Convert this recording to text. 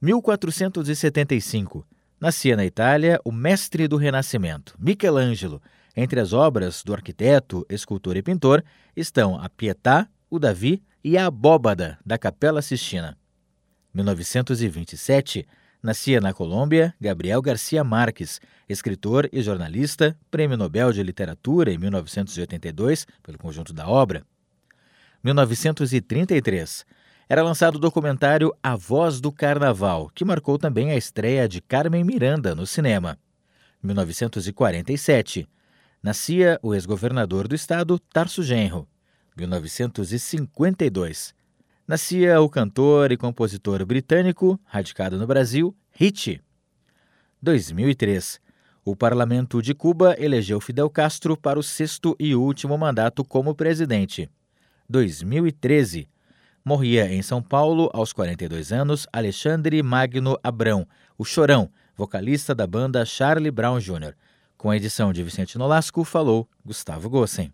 1475. Nascia na Itália o mestre do Renascimento, Michelangelo. Entre as obras do arquiteto, escultor e pintor estão a Pietà, o Davi e a Abóbada da Capela Sistina. 1927. Nascia na Colômbia Gabriel Garcia Marques, escritor e jornalista, Prêmio Nobel de Literatura em 1982 pelo conjunto da obra. 1933 era lançado o documentário A Voz do Carnaval, que marcou também a estreia de Carmen Miranda no cinema. 1947. Nascia o ex-governador do estado, Tarso Genro. 1952. Nascia o cantor e compositor britânico, radicado no Brasil, Hit. 2003. O parlamento de Cuba elegeu Fidel Castro para o sexto e último mandato como presidente. 2013 morria em São Paulo, aos 42 anos, Alexandre Magno Abrão, o Chorão, vocalista da banda Charlie Brown Jr. Com a edição de Vicente Nolasco, falou Gustavo Gossen.